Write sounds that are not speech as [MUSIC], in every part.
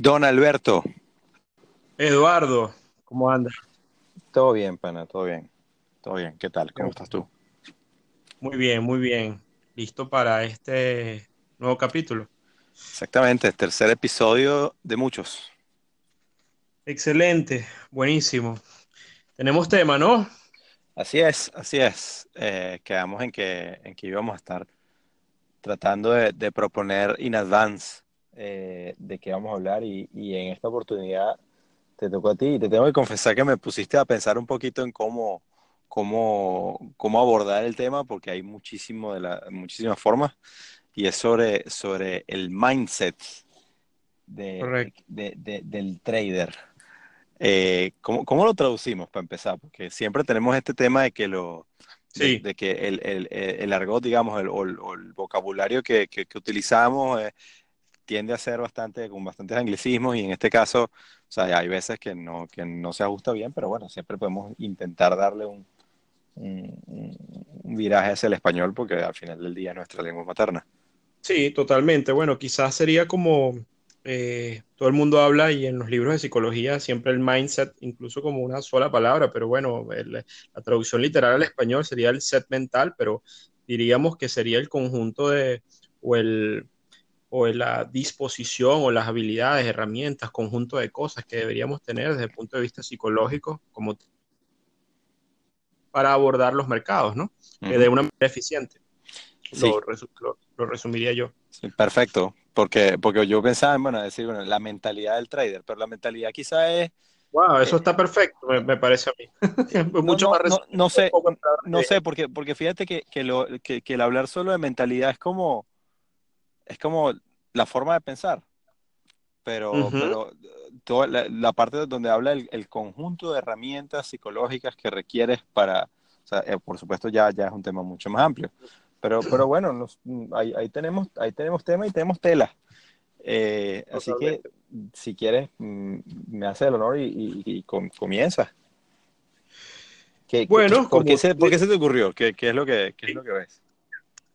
Don Alberto. Eduardo, ¿cómo andas? Todo bien, pana, todo bien. Todo bien. ¿Qué tal? ¿Cómo estás tú? Muy bien, muy bien. Listo para este nuevo capítulo. Exactamente, tercer episodio de muchos. Excelente, buenísimo. Tenemos tema, ¿no? Así es, así es. Eh, quedamos en que, en que íbamos a estar tratando de, de proponer in advance eh, de qué vamos a hablar y, en esta oportunidad te tocó a ti y te tengo que confesar que me pusiste a pensar un poquito en cómo, cómo, cómo abordar el tema porque hay muchísimo de la, muchísimas formas y es sobre, sobre el mindset de, del trader. Eh, ¿cómo, lo traducimos para empezar? Porque siempre tenemos este tema de que lo... De, que el, el, el, argot, digamos, el, o, el, vocabulario que, que, utilizamos eh, tiende a ser bastante, con bastantes anglicismos y en este caso, o sea, hay veces que no, que no se ajusta bien, pero bueno, siempre podemos intentar darle un, un, viraje hacia el español porque al final del día es nuestra lengua materna. Sí, totalmente. Bueno, quizás sería como eh, todo el mundo habla y en los libros de psicología siempre el mindset, incluso como una sola palabra, pero bueno, la traducción literal al español sería el set mental, pero diríamos que sería el conjunto de, o el, o la disposición o las habilidades, herramientas, conjunto de cosas que deberíamos tener desde el punto de vista psicológico como para abordar los mercados, ¿no? de una manera eficiente. Lo, resumiría yo. perfecto, porque, porque yo pensaba en, bueno, decir, bueno, la mentalidad del trader, pero la mentalidad quizá es... Wow, eso eh, está perfecto, me, parece a mí. [LAUGHS] Mucho más no, no, sé, no sé, porque, porque fíjate que, que, lo, que, que el hablar solo de mentalidad es como es como la forma de pensar. Pero, pero toda la, parte donde habla el, conjunto de herramientas psicológicas que requieres para, o sea, eh, por supuesto ya, ya es un tema mucho más amplio. Pero, pero bueno, ahí, ahí, tenemos, ahí tenemos tema y tenemos tela. Eh, así que si quieres, mm, me hace el honor y, comienza. bueno, por, qué se, ¿por, qué se, te ocurrió? ¿Qué, qué es, lo que, qué es lo que ves?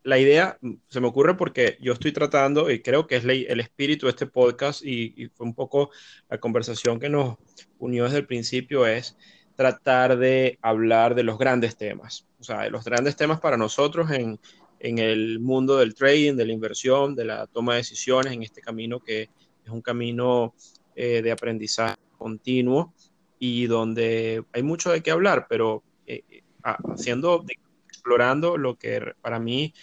La idea se me ocurre porque yo estoy tratando, y creo que es el espíritu de este podcast, y, fue un poco la conversación que nos unió desde el principio, es tratar de hablar de los grandes temas, o sea, de los grandes temas para nosotros en, el mundo del trading, de la inversión, de la toma de decisiones, en este camino que es un camino eh, de aprendizaje continuo y donde hay mucho de qué hablar, pero eh, eh, haciendo explorando lo que para mí,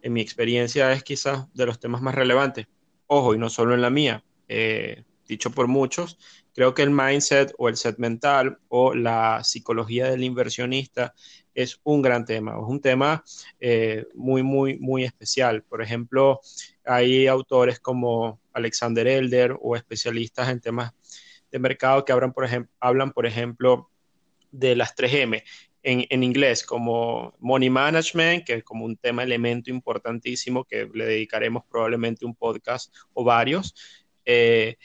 en mi experiencia, es quizás de los temas más relevantes. Ojo, y no solo en la mía, eh, dicho por muchos, creo que el mindset o el set mental o la psicología del inversionista es un gran tema, es un tema eh, muy, muy, muy especial. Por ejemplo, hay autores como Alexander Elder o especialistas en temas de mercado que hablan, por ejemplo, hablan, por ejemplo de las 3M, en, inglés como Money Management, que es como un tema, elemento importantísimo que le dedicaremos probablemente un podcast o varios, eh,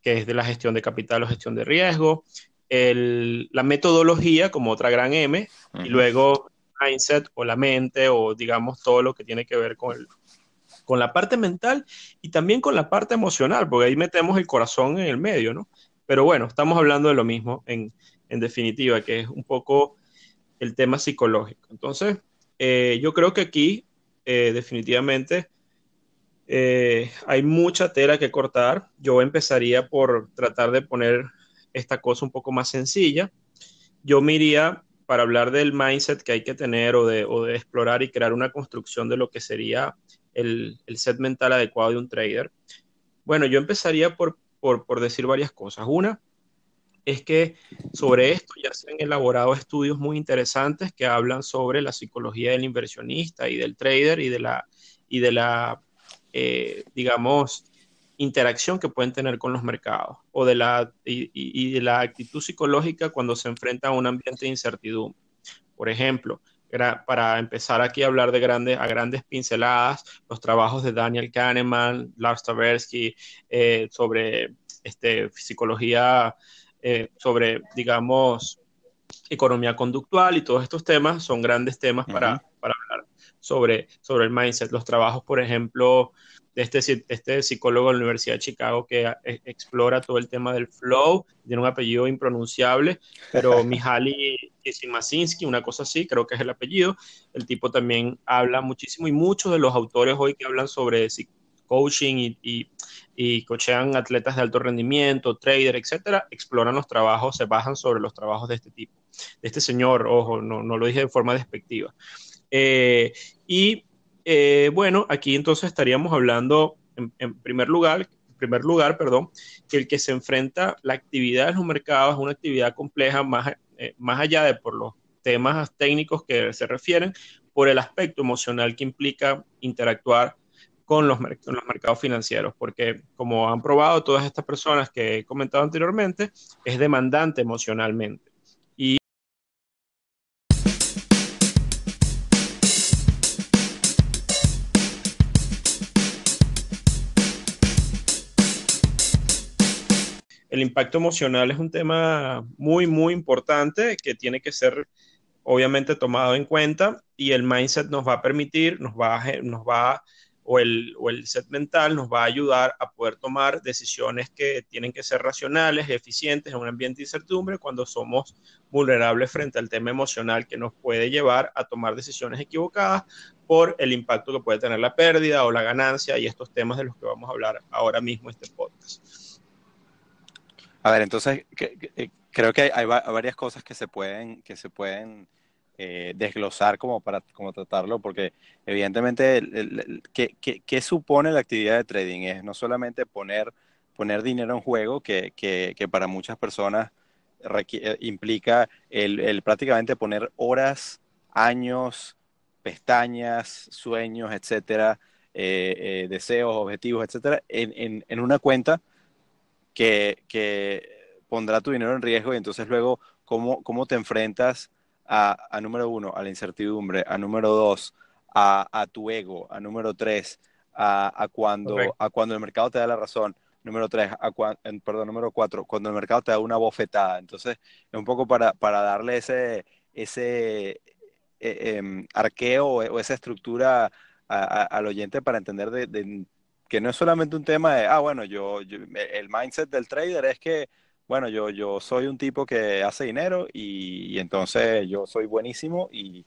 que es de la gestión de capital o gestión de riesgo, la metodología como otra gran M, y luego mindset o la mente o digamos todo lo que tiene que ver con, con la parte mental y también con la parte emocional, porque ahí metemos el corazón en el medio, ¿no? Pero bueno, estamos hablando de lo mismo en, en definitiva, que es un poco el tema psicológico. Entonces, eh, yo creo que aquí eh, definitivamente eh, hay mucha tela que cortar. Yo empezaría por tratar de poner esta cosa un poco más sencilla. Yo me iría para hablar del mindset que hay que tener o de, explorar y crear una construcción de lo que sería el, set mental adecuado de un trader. Bueno, yo empezaría por, por decir varias cosas. Una, es que sobre esto ya se han elaborado estudios muy interesantes que hablan sobre la psicología del inversionista y del trader y de la, y de la eh, digamos, interacción que pueden tener con los mercados o de la, y, de la actitud psicológica cuando se enfrenta a un ambiente de incertidumbre. Por ejemplo, para empezar aquí a hablar de grandes, a grandes pinceladas, los trabajos de Daniel Kahneman, Lars Tversky, eh, sobre este, psicología, eh, sobre, digamos, economía conductual y todos estos temas son grandes temas para, para hablar sobre, sobre el mindset. Los trabajos, por ejemplo, de este, este psicólogo de la Universidad de Chicago que e, explora todo el tema del flow, tiene un apellido impronunciable, pero [LAUGHS] Mihaly Csikszentmihalyi, una cosa así, creo que es el apellido. El tipo también habla muchísimo y muchos de los autores hoy que hablan sobre coaching y, y, y cochean atletas de alto rendimiento, trader, etcétera, exploran los trabajos, se basan sobre los trabajos de este tipo, de este señor, ojo, no, no lo dije de forma despectiva. Eh, y eh, bueno, aquí entonces estaríamos hablando en, primer lugar, primer lugar, perdón, que el que se enfrenta la actividad en los mercados es una actividad compleja más, eh, más allá de por los temas técnicos que se refieren, por el aspecto emocional que implica interactuar con los, los, mercados financieros, porque como han probado todas estas personas que he comentado anteriormente, es demandante emocionalmente. el impacto emocional es un tema muy, muy importante que tiene que ser obviamente tomado en cuenta y el mindset nos va a permitir, nos va nos va o el, o el set mental nos va a ayudar a poder tomar decisiones que tienen que ser racionales, eficientes en un ambiente de incertidumbre cuando somos vulnerables frente al tema emocional que nos puede llevar a tomar decisiones equivocadas por el impacto que puede tener la pérdida o la ganancia y estos temas de los que vamos a hablar ahora mismo en este podcast. A ver, entonces eh, creo que hay, varias cosas que se pueden, que se pueden eh, desglosar como para como tratarlo, porque evidentemente, ¿qué, supone la actividad de trading? Es no solamente poner, poner dinero en juego, que, para muchas personas eh, implica el, prácticamente poner horas, años, pestañas, sueños, etcétera, deseos, objetivos, etcétera, en, en una cuenta que, pondrá tu dinero en riesgo y entonces luego, ¿cómo, cómo te enfrentas a, número uno, a la incertidumbre, a número dos, a, tu ego, a número tres, a, cuando, a cuando el mercado te da la razón, número tres, a perdón, número cuatro, cuando el mercado te da una bofetada. Entonces, es un poco para, para darle ese, ese eh, em, arqueo o, esa estructura al oyente para entender de, que no es solamente un tema de, ah, bueno, yo, el mindset del trader es que, bueno, yo, yo soy un tipo que hace dinero y, entonces yo soy buenísimo y,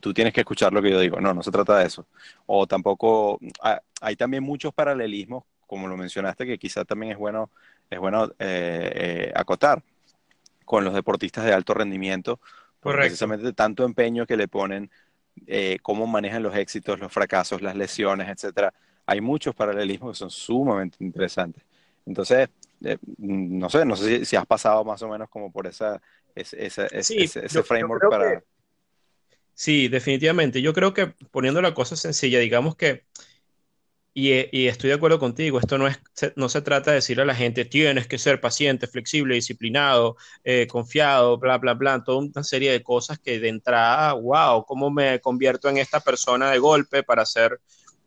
tú tienes que escuchar lo que yo digo. No, no se trata de eso. O tampoco, ah, hay también muchos paralelismos, como lo mencionaste, que quizá también es bueno, es bueno eh, eh, acotar con los deportistas de alto rendimiento, por precisamente tanto empeño que le ponen, eh, cómo manejan los éxitos, los fracasos, las lesiones, etcétera hay muchos paralelismos que son sumamente interesantes. Entonces, eh, no sé, no sé si, has pasado más o menos como por esa, ese, ese, framework para... sí, definitivamente. Yo creo que poniendo la cosa sencilla, digamos que, y, y, estoy de acuerdo contigo, esto no, es, no se trata de decir a la gente, tienes que ser paciente, flexible, disciplinado, eh, confiado, bla, bla, bla, toda una serie de cosas que de entrada, wow, ¿cómo me convierto en esta persona de golpe para ser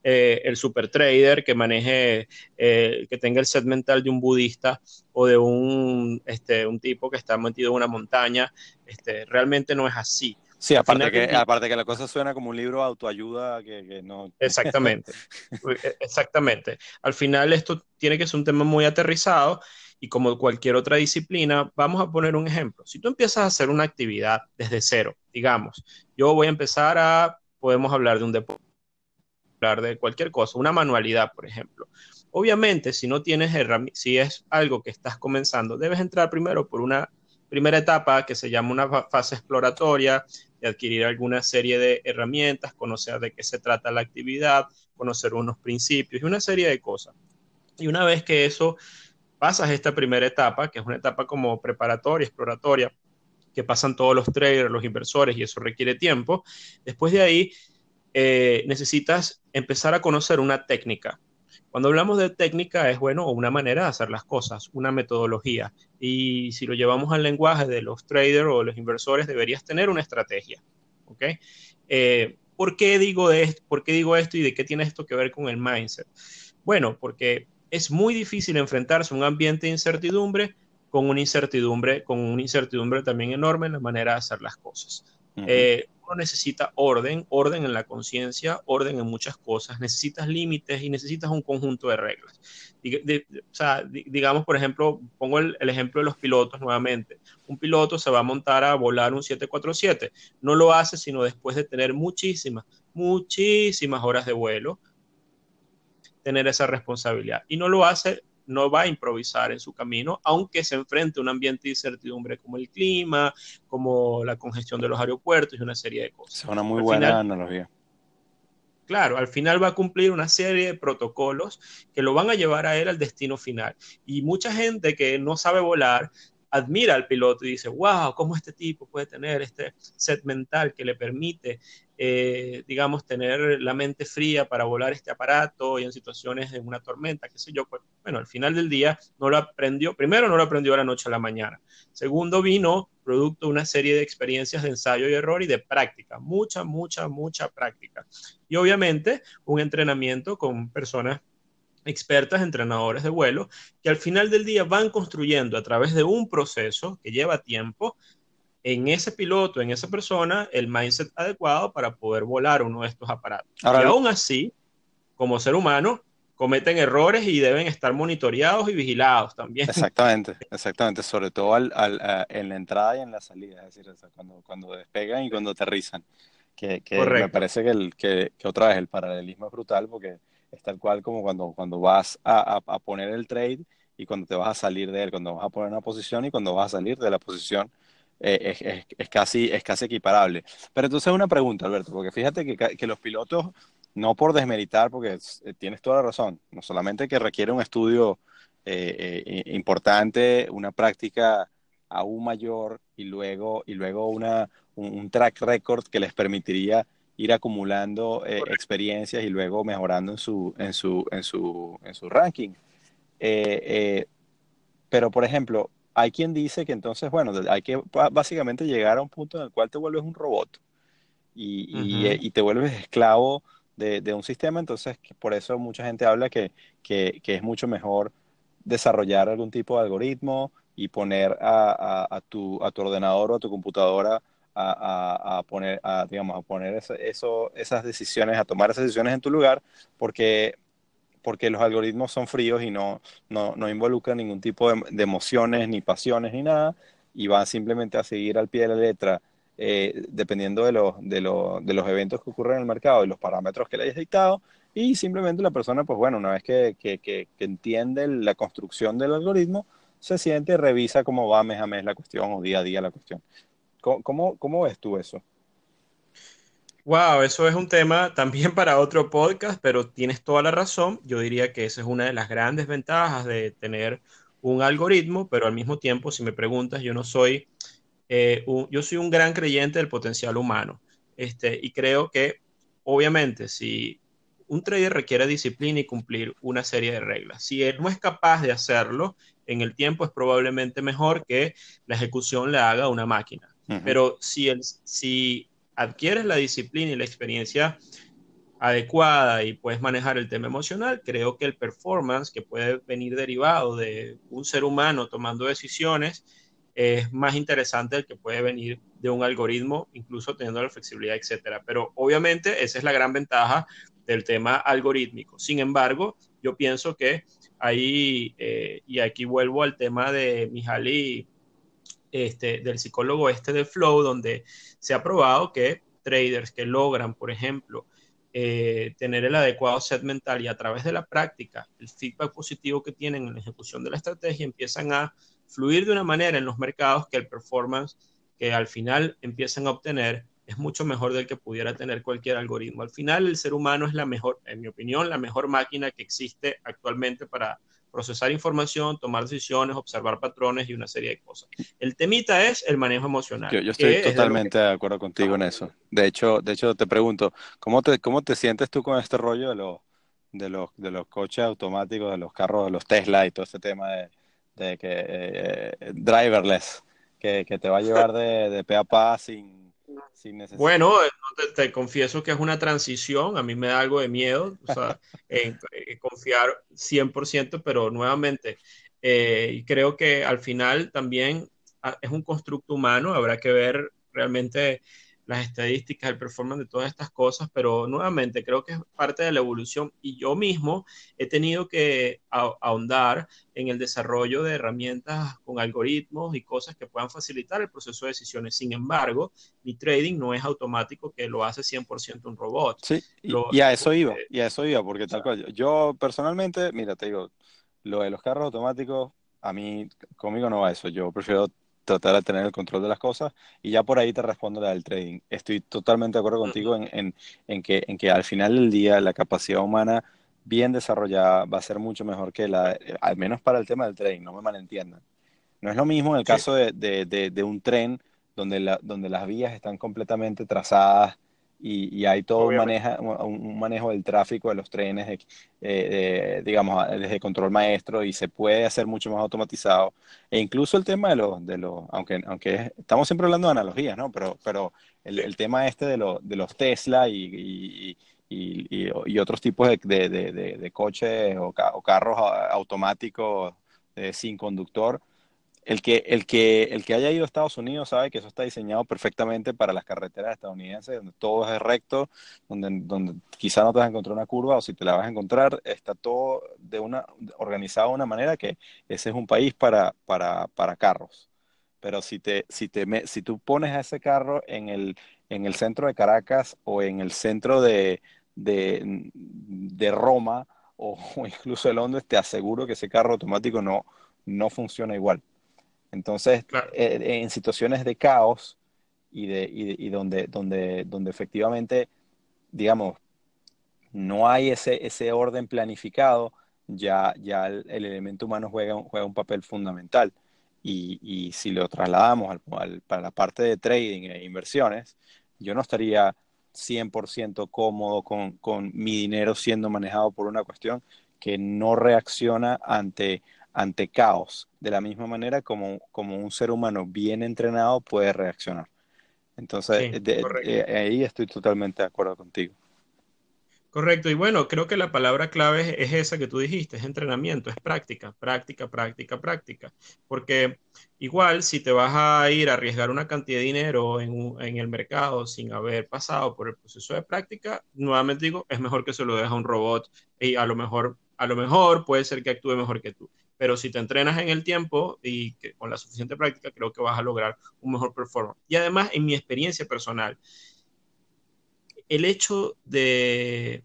eh, el super trader que maneje, eh, que tenga el set mental de un budista o de un, este, un tipo que está metido en una montaña. Este, realmente no es así. Sí, aparte que, aparte que la cosa suena como un libro de autoayuda que, no... Exactamente, [LAUGHS] e, exactamente. Al final esto tiene que ser un tema muy aterrizado y como cualquier otra disciplina, vamos a poner un ejemplo. Si tú empiezas a hacer una actividad desde cero, digamos, yo voy a empezar a, podemos hablar de un deporte de cualquier cosa, una manualidad, por ejemplo. Obviamente, si no tienes si es algo que estás comenzando, debes entrar primero por una primera etapa que se llama una fase exploratoria, de adquirir alguna serie de herramientas, conocer de qué se trata la actividad, conocer unos principios y una serie de cosas. Y una vez que eso pasas esta primera etapa, que es una etapa como preparatoria, exploratoria, que pasan todos los traders, los inversores, y eso requiere tiempo, después de ahí eh, necesitas empezar a conocer una técnica. Cuando hablamos de técnica es, bueno, una manera de hacer las cosas, una metodología. Y si lo llevamos al lenguaje de los traders o los inversores, deberías tener una estrategia. ¿Ok? Eh, ¿por, qué digo esto, ¿Por qué digo esto y de qué tiene esto que ver con el mindset? Bueno, porque es muy difícil enfrentarse a un ambiente de incertidumbre con una incertidumbre, con una incertidumbre también enorme en la manera de hacer las cosas uno necesita orden, orden en la conciencia, orden en muchas cosas, necesitas límites y necesitas un conjunto de reglas. digamos, por ejemplo, pongo el, ejemplo de los pilotos nuevamente. Un piloto se va a montar a volar un 747, no lo hace sino después de tener muchísimas, muchísimas horas de vuelo, tener esa responsabilidad. Y no lo hace no va a improvisar en su camino, aunque se enfrente a un ambiente de incertidumbre como el clima, como la congestión de los aeropuertos y una serie de cosas. Es una muy buena analogía. Claro, al final va a cumplir una serie de protocolos que lo van a llevar a él al destino final. Y mucha gente que no sabe volar admira al piloto y dice, wow, ¿cómo este tipo puede tener este set mental que le permite eh, digamos, tener la mente fría para volar este aparato y en situaciones de una tormenta, qué sé yo. Pues, bueno, al final del día no lo aprendió, primero no lo aprendió a la noche a la mañana. Segundo, vino producto de una serie de experiencias de ensayo y error y de práctica, mucha, mucha, mucha práctica. Y obviamente un entrenamiento con personas expertas, entrenadores de vuelo, que al final del día van construyendo a través de un proceso que lleva tiempo en ese piloto, en esa persona, el mindset adecuado para poder volar uno de estos aparatos. y aún así, como ser humano, cometen errores y deben estar monitoreados y vigilados también. Exactamente, exactamente, sobre todo al, en la entrada y en la salida, es decir, cuando, cuando despegan y cuando aterrizan. Que, que me parece que, el, que, que, otra vez el paralelismo es brutal porque es tal cual como cuando, cuando vas a, a, poner el trade y cuando te vas a salir de él, cuando vas a poner una posición y cuando vas a salir de la posición eh, es, es, casi, es casi equiparable. Pero entonces una pregunta, Alberto, porque fíjate que, que los pilotos, no por desmeritar, porque eh, tienes toda la razón, no solamente que requiere un estudio eh, importante, una práctica aún mayor y luego, y luego una, un, track record que les permitiría ir acumulando experiencias y luego mejorando en su, en su, en su, en su ranking. pero, por ejemplo, hay quien dice que entonces, bueno, hay que básicamente llegar a un punto en el cual te vuelves un robot y, y, te vuelves esclavo de, de, un sistema, entonces por eso mucha gente habla que, que, que, es mucho mejor desarrollar algún tipo de algoritmo y poner a, a, tu, a tu ordenador o a tu computadora a, a, poner, a, digamos, a poner eso, esas decisiones, a tomar esas decisiones en tu lugar, porque porque los algoritmos son fríos y no, no, no involucran ningún tipo de, emociones, ni pasiones, ni nada, y van simplemente a seguir al pie de la letra, eh, dependiendo de, los, de, de los eventos que ocurren en el mercado y los parámetros que le hayas dictado, y simplemente la persona, pues bueno, una vez que, que, que, entiende la construcción del algoritmo, se siente, revisa cómo va mes a mes la cuestión o día a día la cuestión. ¿Cómo, cómo, cómo ves tú eso? Wow, eso es un tema también para otro podcast, pero tienes toda la razón. Yo diría que esa es una de las grandes ventajas de tener un algoritmo, pero al mismo tiempo, si me preguntas, yo no soy, eh, un, yo soy un gran creyente del potencial humano. Este, y creo que, obviamente, si un trader requiere disciplina y cumplir una serie de reglas, si él no es capaz de hacerlo en el tiempo, es probablemente mejor que la ejecución le haga una máquina. Pero si, el, si adquieres la disciplina y la experiencia adecuada y puedes manejar el tema emocional, creo que el performance que puede venir derivado de un ser humano tomando decisiones es más interesante el que puede venir de un algoritmo, incluso teniendo la flexibilidad, etcétera. Pero obviamente esa es la gran ventaja del tema algorítmico. Sin embargo, yo pienso que ahí, eh, y aquí vuelvo al tema de Mihaly este, del psicólogo este de Flow, donde se ha probado que traders que logran, por ejemplo, eh, tener el adecuado set mental y a través de la práctica, el feedback positivo que tienen en la ejecución de la estrategia, empiezan a fluir de una manera en los mercados que el performance que al final empiezan a obtener es mucho mejor del que pudiera tener cualquier algoritmo. Al final, el ser humano es la mejor, en mi opinión, la mejor máquina que existe actualmente para procesar información, tomar decisiones, observar patrones y una serie de cosas. El temita es el manejo emocional. Yo, estoy totalmente de acuerdo contigo en eso. De hecho, de hecho te pregunto, ¿cómo te, cómo te sientes tú con este rollo de, de los, de los coches automáticos, de los carros, de los Tesla y todo ese tema de, de que eh, driverless, que, que, te va a llevar de, de pe a pa sin, Bueno, te, te, confieso que es una transición, a mí me da algo de miedo, o sea, [LAUGHS] en, en confiar 100%, pero nuevamente, eh, creo que al final también ah, es un constructo humano, habrá que ver realmente las estadísticas, el performance de todas estas cosas, pero nuevamente creo que es parte de la evolución y yo mismo he tenido que ahondar en el desarrollo de herramientas con algoritmos y cosas que puedan facilitar el proceso de decisiones. Sin embargo, mi trading no es automático que lo hace 100% un robot. Sí, y, lo, y a eso iba, y a eso iba, porque tal cual, yo personalmente, mira, te digo, lo de los carros automáticos, a mí, conmigo no va eso, yo prefiero tratar de tener el control de las cosas y ya por ahí te respondo la del trading. Estoy totalmente de acuerdo contigo en, en, en, que, en que al final del día la capacidad humana bien desarrollada va a ser mucho mejor que la, al menos para el tema del trading, no me malentiendan. No es lo mismo en el caso de, de, de, de, un tren donde, la, donde las vías están completamente trazadas y, y hay todo un, maneja, un, manejo del tráfico de los trenes, de, eh, digamos, desde control maestro y se puede hacer mucho más automatizado. E incluso el tema de los, de los aunque, aunque estamos siempre hablando de analogías, ¿no? Pero, pero el, el tema este de, lo, de los Tesla y, y, y, otros tipos de, de, de coches o, o, carros automáticos eh, sin conductor, el que, el, que, el que haya ido a Estados Unidos sabe que eso está diseñado perfectamente para las carreteras estadounidenses, donde todo es recto, donde, donde quizá no te vas a encontrar una curva o si te la vas a encontrar, está todo de una, organizado de una manera que ese es un país para, para, para carros. Pero si, te, si, te, si tú pones a ese carro en el, en el centro de Caracas o en el centro de, de, de Roma o, [LAUGHS] incluso de Londres, te aseguro que ese carro automático no, no funciona igual. Entonces, claro. eh, en situaciones de caos y, de, y, y donde, donde, donde efectivamente, digamos, no hay ese, ese orden planificado, ya, ya el, el elemento humano juega, juega, un papel fundamental. Y, y si lo trasladamos al, al, para la parte de trading e inversiones, yo no estaría 100% cómodo con, con mi dinero siendo manejado por una cuestión que no reacciona ante, ante caos, de la misma manera como, como un ser humano bien entrenado puede reaccionar. Entonces, sí, de, de, ahí estoy totalmente de acuerdo contigo. Correcto, y bueno, creo que la palabra clave es esa que tú dijiste, es entrenamiento, es práctica, práctica, práctica, práctica. Porque igual si te vas a ir a arriesgar una cantidad de dinero en, un, en el mercado sin haber pasado por el proceso de práctica, nuevamente digo, es mejor que se lo dejes a un robot y a lo mejor, a lo mejor puede ser que actúe mejor que tú pero si te entrenas en el tiempo y con la suficiente práctica, creo que vas a lograr un mejor performance. Y además, en mi experiencia personal, el hecho de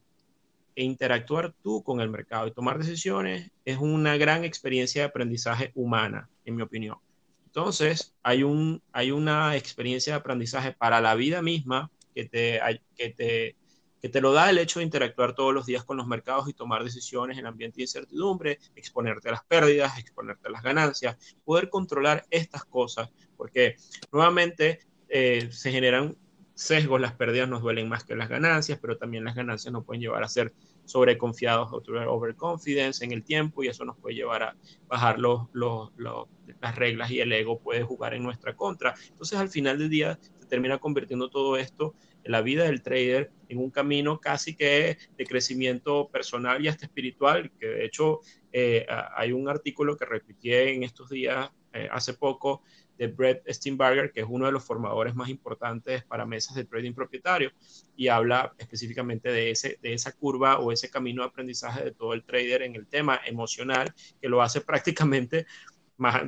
interactuar tú con el mercado y tomar decisiones es una gran experiencia de aprendizaje humana, en mi opinión. Entonces, hay, un, hay una experiencia de aprendizaje para la vida misma que te, que te que te lo da el hecho de interactuar todos los días con los mercados y tomar decisiones en ambiente de incertidumbre, exponerte a las pérdidas, exponerte a las ganancias, poder controlar estas cosas, porque nuevamente eh, se generan sesgos, las pérdidas nos duelen más que las ganancias, pero también las ganancias nos pueden llevar a ser sobreconfiados overconfidence en el tiempo y eso nos puede llevar a bajar los, las reglas y el ego puede jugar en nuestra contra. Entonces al final del día termina convirtiendo todo esto la vida del trader en un camino casi que de crecimiento personal y hasta espiritual, que de hecho eh, hay un artículo que repetí en estos días, eh, hace poco, de Brett Steinberger, que es uno de los formadores más importantes para mesas de trading propietario, y habla específicamente de, ese, de esa curva o ese camino de aprendizaje de todo el trader en el tema emocional, que lo hace [LAUGHS] prácticamente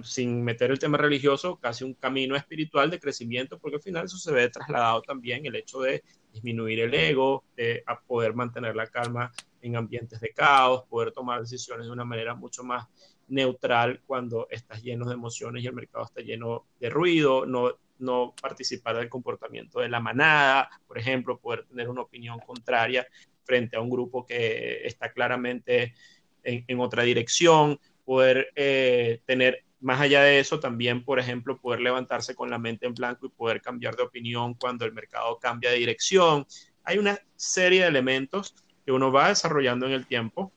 sin meter el tema religioso, casi un camino espiritual de crecimiento, porque al final eso se ve trasladado también el hecho de disminuir el ego, de poder mantener la calma en ambientes de caos, poder tomar decisiones de una manera mucho más neutral cuando estás lleno de emociones y el mercado está lleno de ruido, no, no participar del comportamiento de la manada, por ejemplo, poder tener una opinión contraria frente a un grupo que está claramente en, en otra dirección, poder eh, tener, más allá de eso, también, por ejemplo, poder levantarse con la mente en blanco y poder cambiar de opinión cuando el mercado cambia de dirección. Hay una serie de elementos que uno va desarrollando en el tiempo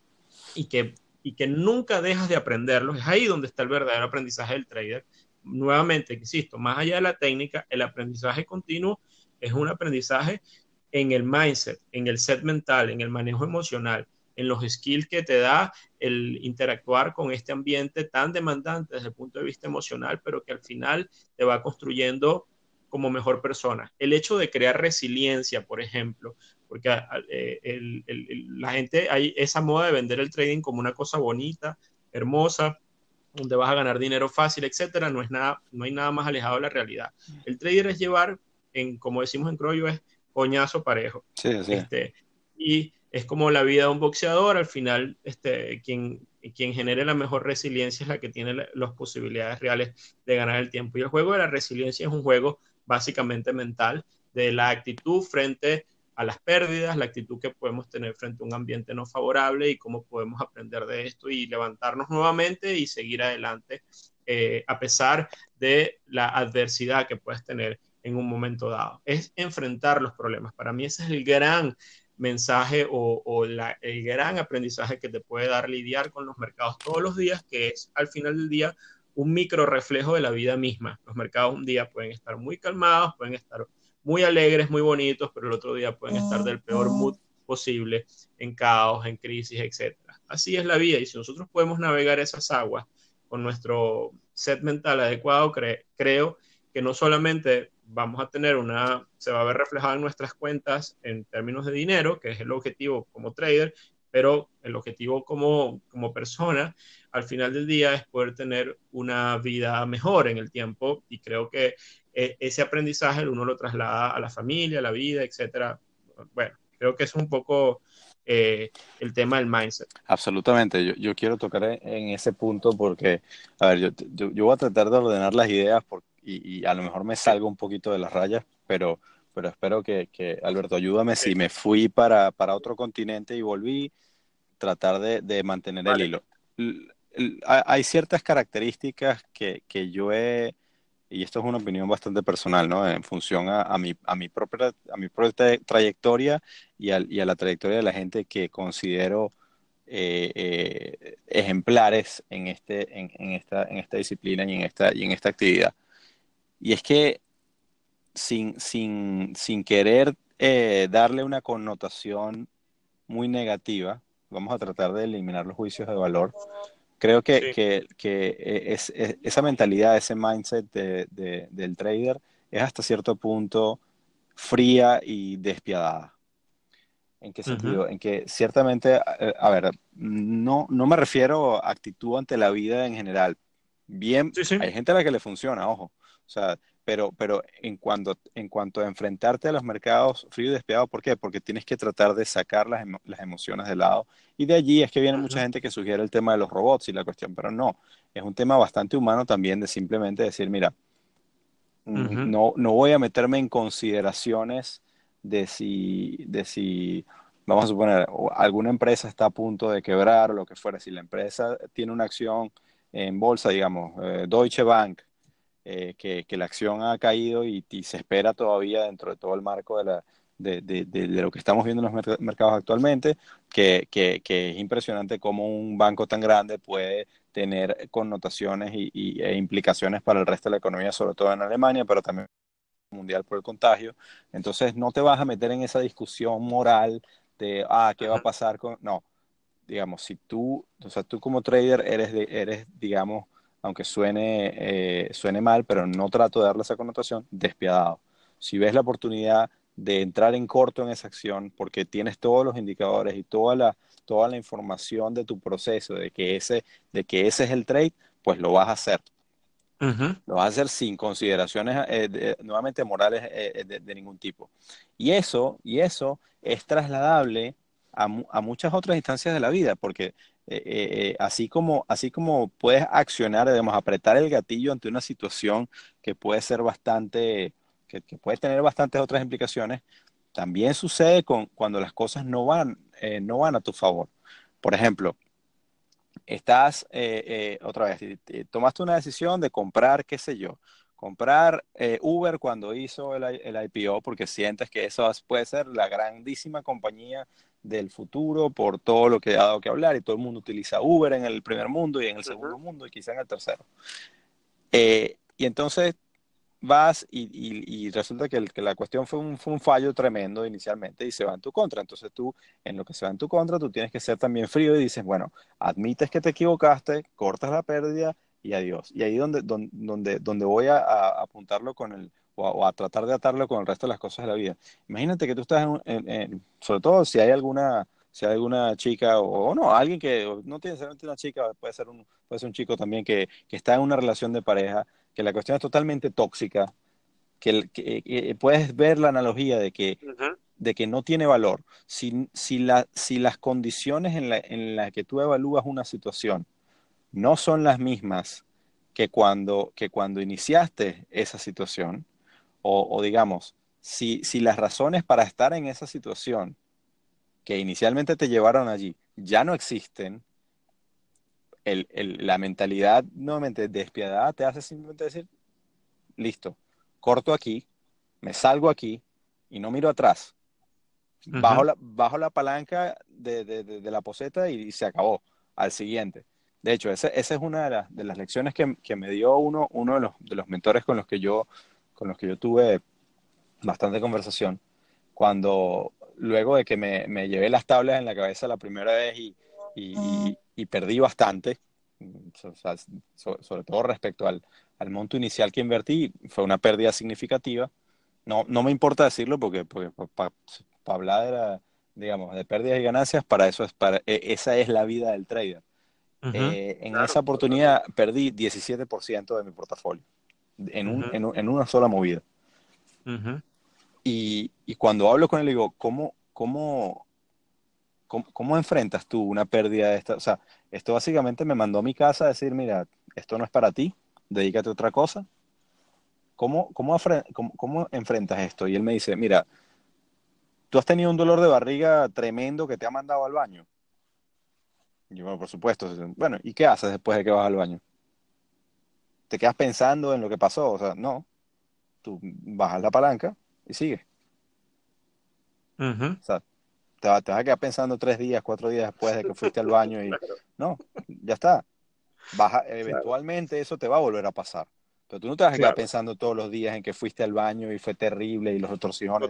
y que, y que nunca dejas de aprenderlos. Es ahí donde está el verdadero aprendizaje del trader. Nuevamente, insisto, más allá de la técnica, el aprendizaje continuo es un aprendizaje en el mindset, en el set mental, en el manejo emocional, en los skills que te da el interactuar con este ambiente tan demandante desde el punto de vista emocional, pero que al final te va construyendo como mejor persona. El hecho de crear resiliencia, por ejemplo, porque eh, la gente, hay esa moda de vender el trading como una cosa bonita, hermosa, donde vas a ganar dinero fácil, etcétera, no es nada, no hay nada más alejado de la realidad. El trader es llevar, en, como decimos en Croyo, es coñazo parejo. Sí, sí. Este, y es como la vida de un boxeador, al final este, quien, quien genere la mejor resiliencia es la que tiene las posibilidades reales de ganar el tiempo. Y el juego de la resiliencia es un juego básicamente mental de la actitud frente a las pérdidas, la actitud que podemos tener frente a un ambiente no favorable y cómo podemos aprender de esto y levantarnos nuevamente y seguir adelante eh, a pesar de la adversidad que puedes tener en un momento dado. Es enfrentar los problemas. Para mí ese es el gran mensaje o, el gran aprendizaje que te puede dar lidiar con los mercados todos los días, que es al final del día un micro reflejo de la vida misma. Los mercados un día pueden estar muy calmados, pueden estar muy alegres, muy bonitos, pero el otro día pueden estar del peor mood posible, en caos, en crisis, etc. Así es la vida y si nosotros podemos navegar esas aguas con nuestro set mental adecuado, creo que no solamente vamos a tener una, se va a ver reflejado en nuestras cuentas en términos de dinero, que es el objetivo como trader, pero el objetivo como, como persona, al final del día es poder tener una vida mejor en el tiempo y creo que eh, ese aprendizaje uno lo traslada a la familia, a la vida, etcétera. Bueno, creo que es un poco eh, el tema del mindset. Absolutamente, yo, yo, quiero tocar en ese punto porque, a ver, yo, yo, yo voy a tratar de ordenar las ideas porque y, a lo mejor me salgo un poquito de las rayas, pero, pero espero que, que Alberto, ayúdame si me fui para, para, otro continente y volví, tratar de, de mantener el hilo. hay ciertas características que, que, yo he, y esto es una opinión bastante personal, ¿no? En función a, a, mi, a, mi, propia, a mi propia trayectoria y a, y a la trayectoria de la gente que considero eh, eh, ejemplares en, este, en, en, esta, en esta disciplina y en esta, y en esta actividad. Y es que sin, sin, sin querer eh, darle una connotación muy negativa, vamos a tratar de eliminar los juicios de valor. Creo que, que, que eh, es, esa mentalidad, ese mindset de, del trader es hasta cierto punto fría y despiadada. ¿En qué sentido? En que ciertamente, eh, a, ver, no, no me refiero a actitud ante la vida en general. Bien, hay gente a la que le funciona, ojo. O sea, pero, pero en, cuanto, en cuanto a enfrentarte a los mercados frío y despiadado, ¿por qué? Porque tienes que tratar de sacar las, las emociones de lado. Y de allí es que viene mucha gente que sugiere el tema de los robots y la cuestión, pero no, es un tema bastante humano también de simplemente decir, mira, no, no voy a meterme en consideraciones de si, de si, vamos a suponer, alguna empresa está a punto de quebrar o lo que fuera, si la empresa tiene una acción en bolsa, digamos, eh, Deutsche Bank, eh, que, que, la acción ha caído y, se espera todavía dentro de todo el marco de, la, de, de, de lo que estamos viendo en los mercados actualmente, que, que, es impresionante cómo un banco tan grande puede tener connotaciones y, e implicaciones para el resto de la economía, sobre todo en Alemania, pero también mundial por el contagio. Entonces no te vas a meter en esa discusión moral de, ah, ¿qué va a pasar con...? No, digamos, si tú, o sea, tú como trader eres, de, eres digamos, aunque suene, eh, suene mal, pero no trato de darle esa connotación, despiadado. Si ves la oportunidad de entrar en corto en esa acción, porque tienes todos los indicadores y toda la, toda la información de tu proceso, de que, ese, de que ese es el trade, pues lo vas a hacer. Lo vas a hacer sin consideraciones eh, nuevamente morales eh, de, de, ningún tipo. Y eso, y eso es trasladable a, a, muchas otras instancias de la vida, porque eh, eh, eh, así, como, así como puedes accionar, digamos, apretar el gatillo ante una situación que puede ser bastante, que, puede tener bastantes otras implicaciones, también sucede con, cuando las cosas no van, no van a tu favor. Por ejemplo, estás, otra vez, tomaste una decisión de comprar, qué sé yo, comprar Uber cuando hizo el, el, IPO porque sientes que eso puede ser la grandísima compañía del futuro por todo lo que ha dado que hablar y todo el mundo utiliza Uber en el primer mundo y en el segundo mundo y quizá en el tercero. Eh, y entonces vas y, resulta que, la cuestión fue un, fue un, fallo tremendo inicialmente y se va en tu contra. Entonces tú, en lo que se va en tu contra, tú tienes que ser también frío y dices, bueno, admites que te equivocaste, cortas la pérdida y adiós. Y ahí donde, donde, donde voy a, apuntarlo con el, o a, tratar de atarlo con el resto de las cosas de la vida. Imagínate que tú estás en, sobre todo si hay alguna si hay alguna chica o, no, alguien que no tiene necesariamente una chica, puede ser un, puede ser un chico también que, que está en una relación de pareja que la cuestión es totalmente tóxica, que, puedes ver la analogía de que, de que no tiene valor. Si, si, la, si las condiciones en las en que tú evalúas una situación no son las mismas que cuando, que cuando iniciaste esa situación, o, digamos, si, si las razones para estar en esa situación que inicialmente te llevaron allí ya no existen, el, el, la mentalidad nuevamente despiadada te hace simplemente decir, listo, corto aquí, me salgo aquí y no miro atrás. bajo, la, bajo la palanca de, de, de, la poseta y, se acabó al siguiente. De hecho, esa, esa es una de, las, de las lecciones que, que, me dio uno, uno de, los, de los mentores con los, que yo, con los que yo tuve bastante conversación. Cuando luego de que me, me llevé las tablas en la cabeza la primera vez y, y, y perdí bastante, sobre todo respecto al, al, monto inicial que invertí, fue una pérdida significativa. No, no me importa decirlo porque, porque para hablar de, digamos, de pérdidas y ganancias, para eso es, para, e, esa es la vida del trader. Eh, en esa oportunidad perdí 17% de mi portafolio en, un, en, en, una sola movida. y, y, cuando hablo con él, digo, ¿cómo, cómo, ¿Cómo, enfrentas tú una pérdida de esta? O sea, esto básicamente me mandó a mi casa a decir, mira, esto no es para ti, dedícate a otra cosa. ¿Cómo, cómo, cómo, enfrentas esto? Y él me dice, mira, tú has tenido un dolor de barriga tremendo que te ha mandado al baño. Y yo, bueno, por supuesto. Bueno, ¿y qué haces después de que vas al baño? ¿Te quedas pensando en lo que pasó? O sea, no. Tú bajas la palanca y sigues. O sea, te, vas a quedar pensando tres días, cuatro días después de que fuiste al baño y [LAUGHS] no, ya está. Baja, eventualmente eso te va a volver a pasar. Pero tú no te vas a quedar pensando todos los días en que fuiste al baño y fue terrible y los otros hijos.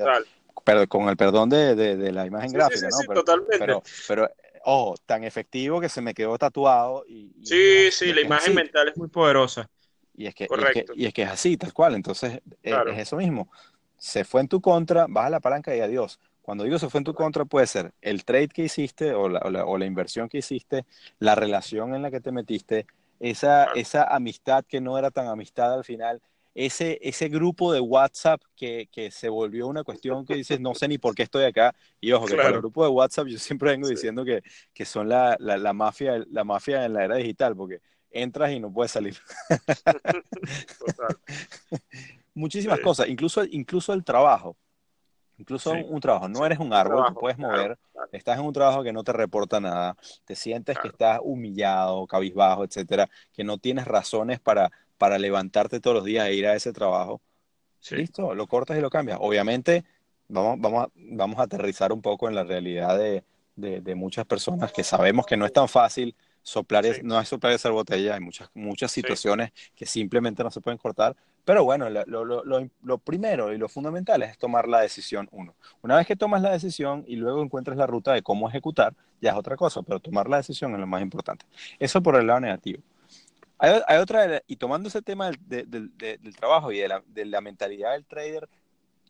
Pero con el perdón de, de, la imagen gráfica, ¿no? Pero, totalmente. Pero, pero, ojo, tan efectivo que se me quedó tatuado. Y, sí, sí, la imagen mental es muy poderosa. Y es que, y es que, es así, tal cual. Entonces, es, es, eso mismo. Se fue en tu contra, baja la palanca y adiós. Cuando digo se fue en tu contra, puede ser el trade que hiciste o la, o la, inversión que hiciste, la relación en la que te metiste, esa, esa amistad que no era tan amistad al final, ese, ese grupo de WhatsApp que, que, se volvió una cuestión que dices, no sé ni por qué estoy acá. Y ojo, que para el grupo de WhatsApp yo siempre vengo diciendo que, que son la, la, la, mafia, la mafia en la era digital, porque entras y no puedes salir. [LAUGHS] Total. Muchísimas cosas, incluso, incluso el trabajo. Incluso un trabajo, no eres un árbol, te puedes mover, estás en un trabajo que no te reporta nada, te sientes que estás humillado, cabizbajo, etcétera, que no tienes razones para, para levantarte todos los días e ir a ese trabajo. Listo, lo cortas y lo cambias. Obviamente, vamos, vamos, a, vamos a aterrizar un poco en la realidad de, de, muchas personas que sabemos que no es tan fácil soplar, no es soplar esa botella, hay muchas, muchas situaciones que simplemente no se pueden cortar, pero bueno, lo, lo, lo, lo, primero y lo fundamental es tomar la decisión uno. Una vez que tomas la decisión y luego encuentras la ruta de cómo ejecutar, ya es otra cosa, pero tomar la decisión es lo más importante. Eso por el lado negativo. Hay, hay otra, y tomando ese tema del, del, del trabajo y de la, de la, mentalidad del trader,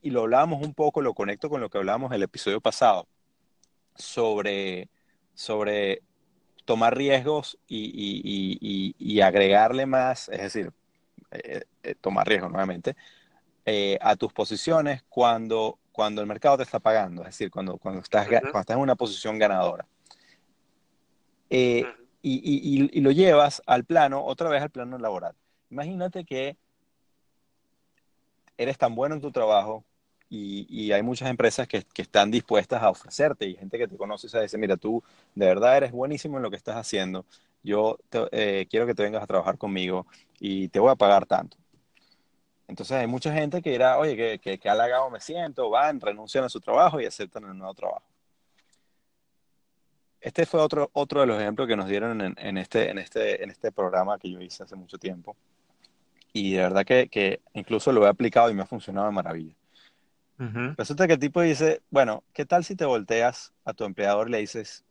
y lo hablábamos un poco, lo conecto con lo que hablábamos el episodio pasado, sobre, sobre tomar riesgos y, y, y, y agregarle más, es decir, eh, eh, tomar riesgo nuevamente, eh, a tus posiciones cuando, cuando el mercado te está pagando, es decir, cuando, cuando, estás, cuando estás en una posición ganadora. y, y, lo llevas al plano, otra vez al plano laboral. Imagínate que eres tan bueno en tu trabajo y, hay muchas empresas que, están dispuestas a ofrecerte y gente que te conoce y dice, mira, tú de verdad eres buenísimo en lo que estás haciendo, yo quiero que te vengas a trabajar conmigo y te voy a pagar tanto. Entonces hay mucha gente que dirá, oye, que, que, halagado me siento, van, renuncian a su trabajo y aceptan el nuevo trabajo. este fue otro, otro de los ejemplos que nos dieron en, este, en, este, en este programa que yo hice hace mucho tiempo. Y de verdad que, que incluso lo he aplicado y me ha funcionado de maravilla. Resulta que el tipo dice, bueno, ¿qué tal si te volteas a tu empleador y le dices,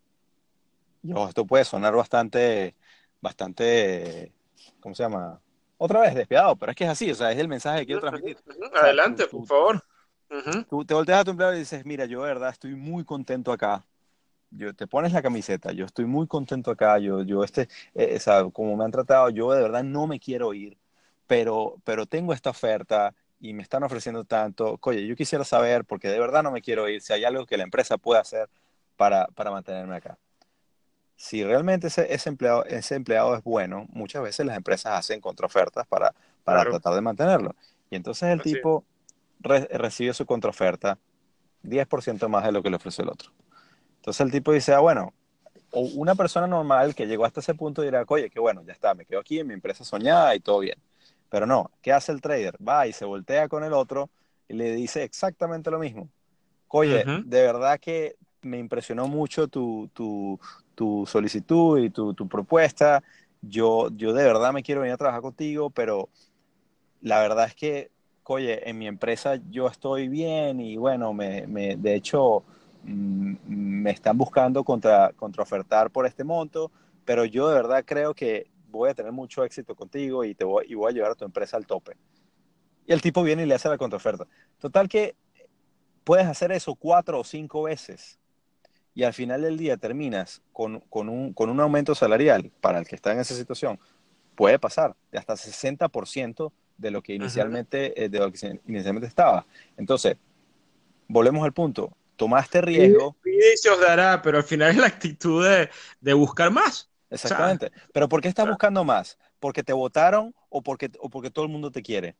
yo, esto puede sonar bastante, bastante, ¿cómo se llama? Otra vez, despiadado, pero es que es así, o sea, es el mensaje que quiero transmitir. Adelante, por favor. Tú te volteas a tu empleador y dices, mira, yo de verdad estoy muy contento acá. Yo, te pones la camiseta, yo estoy muy contento acá, yo, yo este, eh, como me han tratado, yo de verdad no me quiero ir, pero, pero tengo esta oferta y me están ofreciendo tanto, oye, yo quisiera saber, porque de verdad no me quiero ir, si hay algo que la empresa pueda hacer para, para mantenerme acá. Si realmente ese, ese, empleado, ese empleado es bueno, muchas veces las empresas hacen contraofertas para, para tratar de mantenerlo. Y entonces el tipo recibe su contraoferta 10% más de lo que le ofrece el otro. Entonces el tipo dice, ah, bueno, o una persona normal que llegó hasta ese punto dirá, oye, qué bueno, ya está, me quedo aquí en mi empresa soñada y todo bien. Pero no, ¿qué hace el trader? Va y se voltea con el otro y le dice exactamente lo mismo. Oye, de verdad que me impresionó mucho tu, tu, tu solicitud y tu, tu, propuesta. Yo, yo de verdad me quiero venir a trabajar contigo, pero la verdad es que, oye, en mi empresa yo estoy bien y bueno, me, me de hecho mm, me están buscando contra, contra ofertar por este monto, pero yo de verdad creo que voy a tener mucho éxito contigo y, te voy, y voy a llevar a tu empresa al tope. Y el tipo viene y le hace la contraoferta. Total que puedes hacer eso cuatro o cinco veces y al final del día terminas con, con, un, con un aumento salarial para el que está en esa situación. Puede pasar de hasta 60% de lo que inicialmente, eh, de lo que inicialmente estaba. Entonces, volvemos al punto. Tomaste riesgo. Y, se os dará, pero al final es la actitud de, de buscar más. Exactamente. Pero ¿por qué estás buscando más? ¿Porque te votaron o porque, o porque todo el mundo te quiere?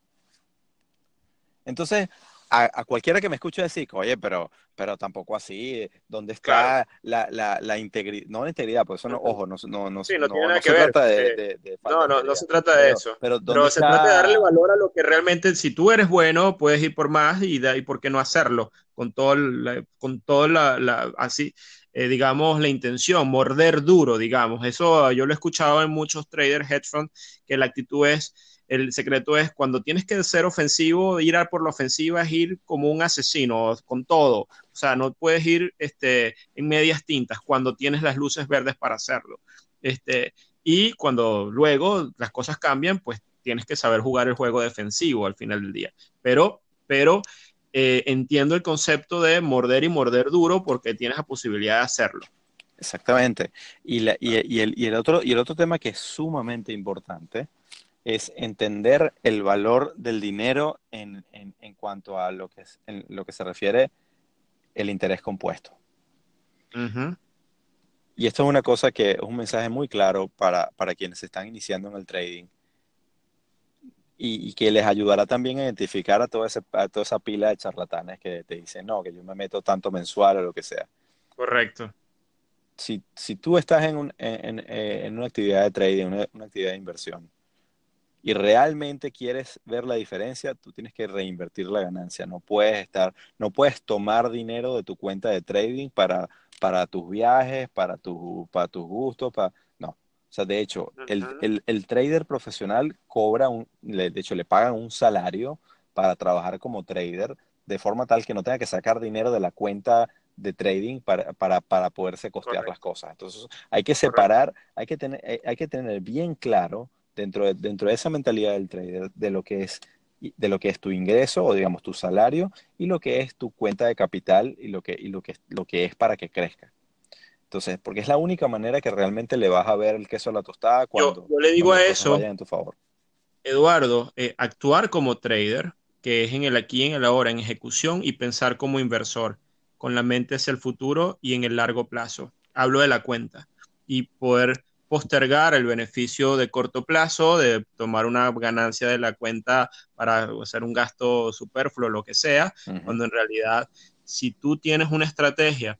Entonces, a, cualquiera que me escuche decir, oye, pero, pero tampoco así, ¿dónde está la, la, la, integridad? No la integridad, pues eso no, ojo, no, no, no, sí, no, tiene nada que ver. De, no, no, no se trata de eso. Pero, se trata de darle valor a lo que realmente, si tú eres bueno, puedes ir por más y, y por qué no hacerlo, con todo, con todo la, la así, eh, digamos, la intención, morder duro, digamos. Eso yo lo he escuchado en muchos traders hedge fund, que la actitud es, el secreto es cuando tienes que ser ofensivo, ir a por la ofensiva es ir como un asesino, con todo. O sea, no puedes ir este, en medias tintas cuando tienes las luces verdes para hacerlo. Este, y cuando luego las cosas cambian, pues tienes que saber jugar el juego defensivo al final del día. Pero, pero eh, entiendo el concepto de morder y morder duro porque tienes la posibilidad de hacerlo. Exactamente. Y, el, otro, y el otro tema que es sumamente importante es entender el valor del dinero en, cuanto a lo que, es, en lo que se refiere el interés compuesto. Y esto es una cosa que es un mensaje muy claro para, para quienes están iniciando en el trading y, que les ayudará también a identificar a, toda esa pila de charlatanes que te dicen, no, que yo me meto tanto mensual o lo que sea. Correcto. Si, si tú estás en, un, en, eh, en, una actividad de trading, una, una actividad de inversión, y realmente quieres ver la diferencia, tú tienes que reinvertir la ganancia. No puedes estar, no puedes tomar dinero de tu cuenta de trading para, para tus viajes, para, tu, para tus gustos, para, sea, de hecho, el, el, trader profesional cobra un, de hecho, le pagan un salario para trabajar como trader de forma tal que no tenga que sacar dinero de la cuenta de trading para, para, para poderse costear las cosas. Entonces, hay que separar, hay que, tener, eh, hay que tener bien claro dentro de, dentro de esa mentalidad del trader de lo que es de lo que es tu ingreso o digamos tu salario y lo que es tu cuenta de capital y lo que, y lo que, lo que es para que crezca. Entonces, porque es la única manera que realmente le vas a ver el queso a la tostada cuando, yo, le digo a eso, en tu favor. Eduardo, eh, actuar como trader, que es en el aquí, en el ahora, en ejecución y pensar como inversor, con la mente hacia el futuro y en el largo plazo. Hablo de la cuenta y poder postergar el beneficio de corto plazo, de tomar una ganancia de la cuenta para hacer un gasto superfluo, lo que sea, cuando en realidad, si tú tienes una estrategia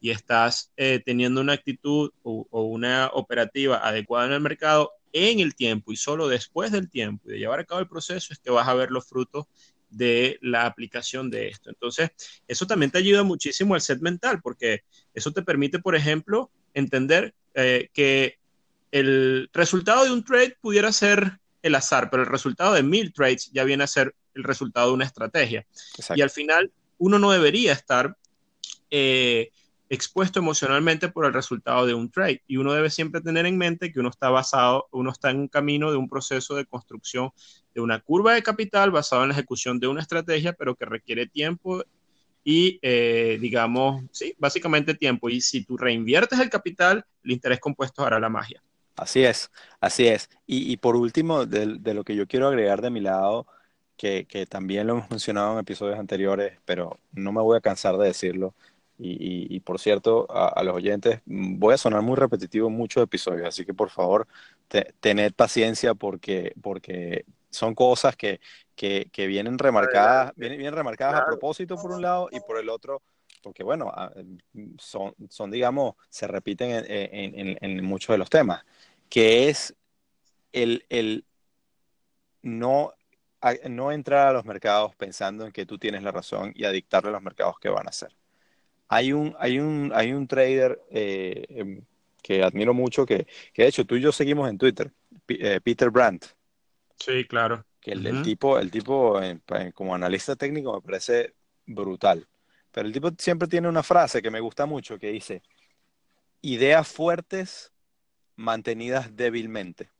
y estás eh, teniendo una actitud o, una operativa adecuada en el mercado en el tiempo y solo después del tiempo y de llevar a cabo el proceso es que vas a ver los frutos de la aplicación de esto. Entonces, eso también te ayuda muchísimo al set mental porque eso te permite, por ejemplo, entender eh, que el resultado de un trade pudiera ser el azar, pero el resultado de mil trades ya viene a ser el resultado de una estrategia. Y al final, uno no debería estar eh, expuesto emocionalmente por el resultado de un trade. Y uno debe siempre tener en mente que uno está basado, uno está en un camino de un proceso de construcción de una curva de capital basado en la ejecución de una estrategia, pero que requiere tiempo y, eh, digamos, sí, básicamente tiempo. Y si tú reinviertes el capital, el interés compuesto hará la magia. Así es, así es. Y, por último, de, lo que yo quiero agregar de mi lado, que, también lo hemos mencionado en episodios anteriores, pero no me voy a cansar de decirlo. Y, por cierto, a, los oyentes, mm, voy a sonar muy repetitivo en muchos episodios, así que por favor, tened paciencia porque, porque son cosas que, que, vienen remarcadas, vienen, remarcadas a propósito por un lado y por el otro, porque bueno, son, son digamos, se repiten en, en muchos de los temas que es el, el no, no entrar a los mercados pensando en que tú tienes la razón y a dictarle a los mercados qué van a hacer. Hay un, hay un, hay un trader eh, em, que admiro mucho, que, que, de hecho tú y yo seguimos en Twitter, eh, Peter Brandt. Sí, claro. Que el, tipo, el tipo como analista técnico me parece brutal. Pero el tipo siempre tiene una frase que me gusta mucho que dice, ideas fuertes mantenidas débilmente.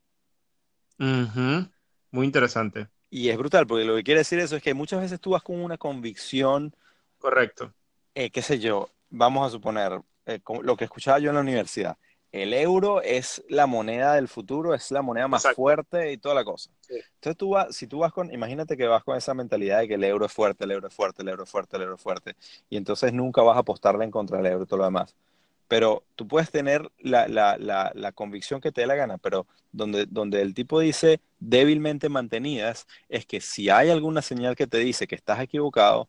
Muy interesante. Y es brutal, porque lo que quiere decir eso es que muchas veces tú vas con una convicción. Correcto. Eh, qué sé yo, vamos a suponer, eh, lo que escuchaba yo en la universidad. El euro es la moneda del futuro, es la moneda más fuerte y toda la cosa. Entonces tú vas, si tú vas con, imagínate que vas con esa mentalidad de que el euro es fuerte, el euro es fuerte, el euro es fuerte, el euro es fuerte, y entonces nunca vas a apostarle en contra del euro y todo lo demás pero tú puedes tener la, la, la, convicción que te dé la gana, pero donde, donde el tipo dice débilmente mantenidas, es que si hay alguna señal que te dice que estás equivocado,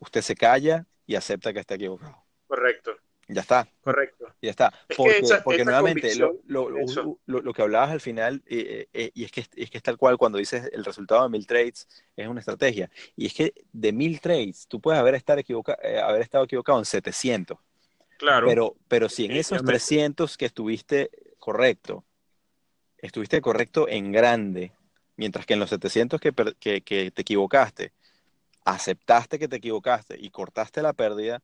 usted se calla y acepta que está equivocado. Correcto. Ya está. Correcto. Ya está. Porque, porque nuevamente, lo, lo, lo, lo, que hablabas al final, eh, eh, y es que, es que es tal cual cuando dices el resultado de mil trades es una estrategia. Y es que de mil trades, tú puedes haber, estar equivoca, eh, haber estado equivocado en 700 Claro. Pero, pero si en esos 300 que estuviste correcto, estuviste correcto en grande, mientras que en los 700 que, que, te equivocaste, aceptaste que te equivocaste y cortaste la pérdida,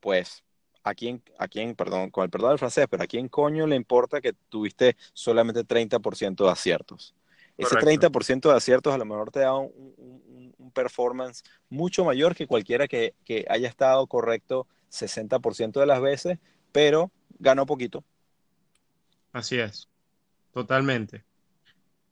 pues a quién, a quién, perdón, con el perdón del francés, pero a quién coño le importa que tuviste solamente 30% de aciertos. Ese 30% de aciertos a lo mejor te da un, un, performance mucho mayor que cualquiera que, que haya estado correcto 60% de las veces, pero ganó poquito. Así es, totalmente.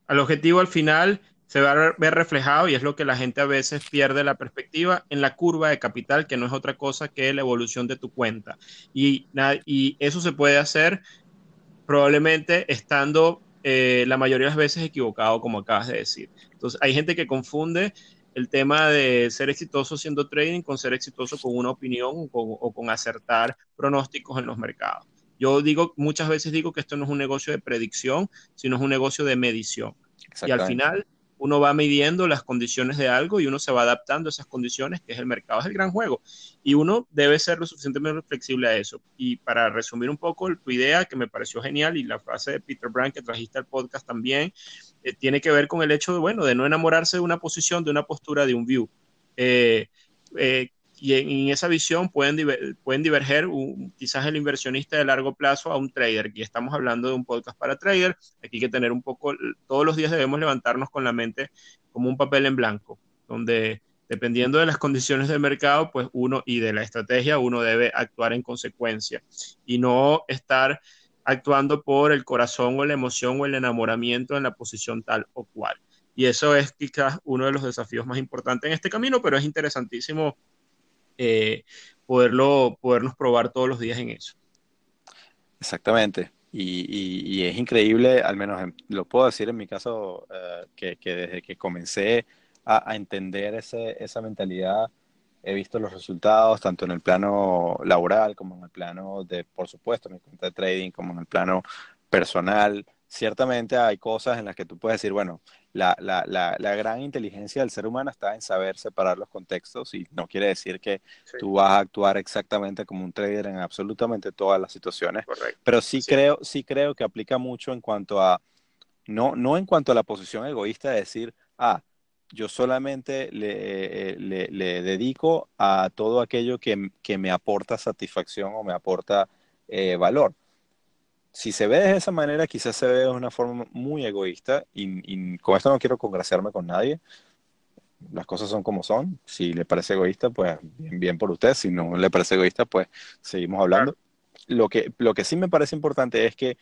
Al objetivo al final se va a ver reflejado y es lo que la gente a veces pierde la perspectiva en la curva de capital, que no es otra cosa que la evolución de tu cuenta. Y, y eso se puede hacer probablemente estando eh, la mayoría de las veces equivocado, como acabas de decir. Entonces, hay gente que confunde el tema de ser exitoso haciendo trading con ser exitoso con una opinión o con, acertar pronósticos en los mercados. Yo digo, muchas veces digo que esto no es un negocio de predicción, sino es un negocio de medición. Y al final, uno va midiendo las condiciones de algo y uno se va adaptando a esas condiciones, que es el mercado, es el gran juego. Y uno debe ser lo suficientemente flexible a eso. Y para resumir un poco tu idea, que me pareció genial, y la frase de Peter Brand que trajiste al podcast también, eh, tiene que ver con el hecho de, bueno, de no enamorarse de una posición, de una postura, de un view. Eh, eh, y en, esa visión pueden, pueden diverger quizás el inversionista de largo plazo a un trader. Y estamos hablando de un podcast para trader. Aquí hay que tener un poco, todos los días debemos levantarnos con la mente como un papel en blanco, donde dependiendo de las condiciones del mercado, pues uno y de la estrategia, uno debe actuar en consecuencia y no estar actuando por el corazón o la emoción o el enamoramiento en la posición tal o cual. Y eso es quizás uno de los desafíos más importantes en este camino, pero es interesantísimo eh, poderlo, podernos probar todos los días en eso. Exactamente. Y, es increíble, al menos lo puedo decir en mi caso, eh, que, desde que comencé a, entender esa mentalidad, he visto los resultados tanto en el plano laboral como en el plano de, por supuesto, mi cuenta de trading, como en el plano personal, ciertamente hay cosas en las que tú puedes decir, bueno, la, la, la, la, gran inteligencia del ser humano está en saber separar los contextos y no quiere decir que tú vas a actuar exactamente como un trader en absolutamente todas las situaciones, pero sí, Creo, sí creo que aplica mucho en cuanto a, no, no en cuanto a la posición egoísta de decir, ah, yo solamente le, le, le dedico a todo aquello que, que, me aporta satisfacción o me aporta eh, valor si se ve de esa manera, quizás se ve de una forma muy egoísta y, con esto no quiero congraciarme con nadie. Las cosas son como son. Si le parece egoísta, pues bien, bien por usted. Si no le parece egoísta, pues seguimos hablando. Lo, que, lo que sí me parece importante es que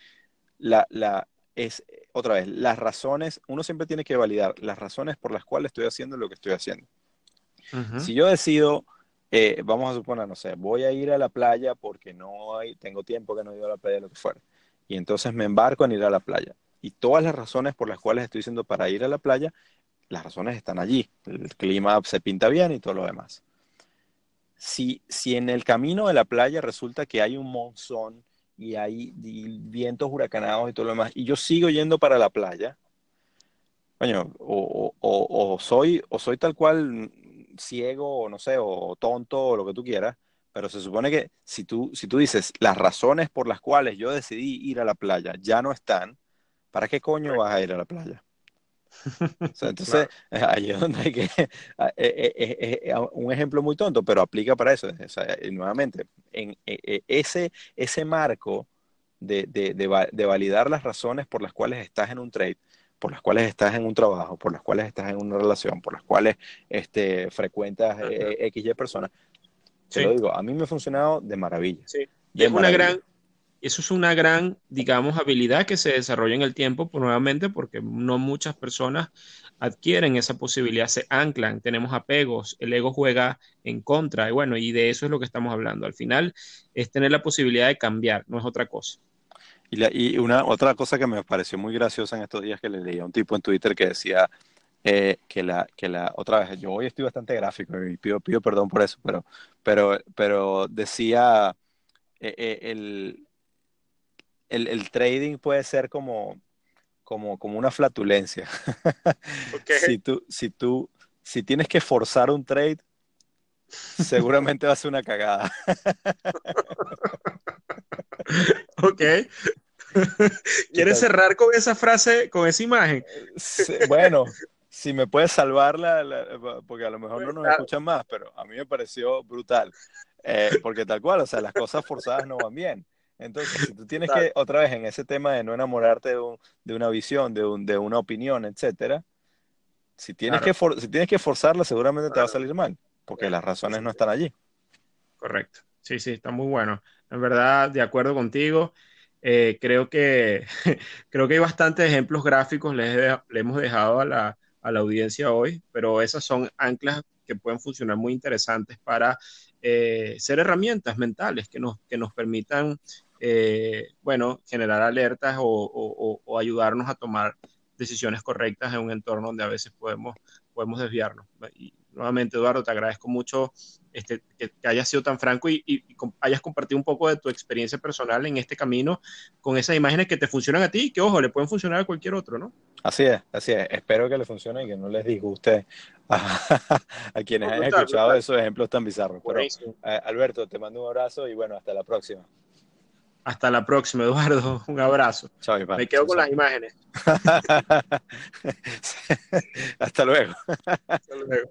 la, la, es, otra vez, las razones, uno siempre tiene que validar las razones por las cuales estoy haciendo lo que estoy haciendo. Si yo decido eh, vamos a suponer, no sé, voy a ir a la playa porque no hay, tengo tiempo que no he ido a la playa, lo que fuera y entonces me embarco en ir a la playa. Y todas las razones por las cuales estoy diciendo para ir a la playa, las razones están allí. El clima se pinta bien y todo lo demás. Si, si en el camino de la playa resulta que hay un monzón y hay vientos huracanados y todo lo demás, y yo sigo yendo para la playa, o, o, o, soy, o soy tal cual ciego, o no sé, o tonto, o lo que tú quieras, pero se supone que si tú, si tú dices las razones por las cuales yo decidí ir a la playa ya no están, ¿para qué coño vas a ir a la playa? [LAUGHS] entonces, [LAUGHS] ahí es donde hay que. [LAUGHS] Eh, eh, eh, un ejemplo muy tonto, pero aplica para eso. nuevamente, en ese, ese marco de, de, de, validar las razones por las cuales estás en un trade, por las cuales estás en un trabajo, por las cuales estás en una relación, por las cuales este, frecuentas XY personas, te lo digo, a mí me ha funcionado de maravilla. Sí. Y es una gran, eso es una gran, digamos, habilidad que se desarrolla en el tiempo, pues, nuevamente, porque no muchas personas adquieren esa posibilidad, se anclan, tenemos apegos, el ego juega en contra, y bueno, y de eso es lo que estamos hablando. Al final es tener la posibilidad de cambiar, no es otra cosa. Y, y una otra cosa que me pareció muy graciosa en estos días que le leía a un tipo en Twitter que decía, eh, que, la, que la otra vez, yo hoy estoy bastante gráfico y pido, pido perdón por eso, pero, pero, pero decía, eh, eh, el, el, el, trading puede ser como, como, como una flatulencia. [LAUGHS] si, tú, si, tú, si tienes que forzar un trade, seguramente va a ser una cagada. [LAUGHS] ok. [LAUGHS] ¿Quieres cerrar con esa frase, con esa imagen? bueno, si me puedes salvarla, porque a lo mejor no nos escuchan más, pero a mí me pareció brutal. Eh, porque tal cual, o sea, las cosas forzadas no van bien. Entonces, si tú tienes que, otra vez, en ese tema de no enamorarte de, una visión, de, de, una opinión, etcétera, si tienes, que si tienes que forzarla, seguramente te va a salir mal, porque las razones no están allí. Correcto. Sí, sí, está muy bueno. En verdad, de acuerdo contigo. Eh, creo que [LAUGHS] creo que hay bastantes ejemplos gráficos, le hemos dejado a la, a la audiencia hoy, pero esas son anclas que pueden funcionar muy interesantes para eh, ser herramientas mentales que nos, que nos permitan, eh, bueno, generar alertas o, o, ayudarnos a tomar decisiones correctas en un entorno donde a veces podemos, podemos desviarnos. Nuevamente, Eduardo, te agradezco mucho este, que, hayas sido tan franco y, hayas compartido un poco de tu experiencia personal en este camino con esas imágenes que te funcionan a ti y que, ojo, le pueden funcionar a cualquier otro, ¿no? Así es, así es. Espero que le funcione y que no les disguste a, [LAUGHS] a quienes hayan escuchado esos ejemplos tan bizarros. Pero, eh, Alberto, te mando un abrazo y bueno, hasta la próxima. Hasta la próxima, Eduardo. [LAUGHS] Un abrazo. Chao, Me quedo con las imágenes. [LAUGHS] hasta luego. Hasta luego.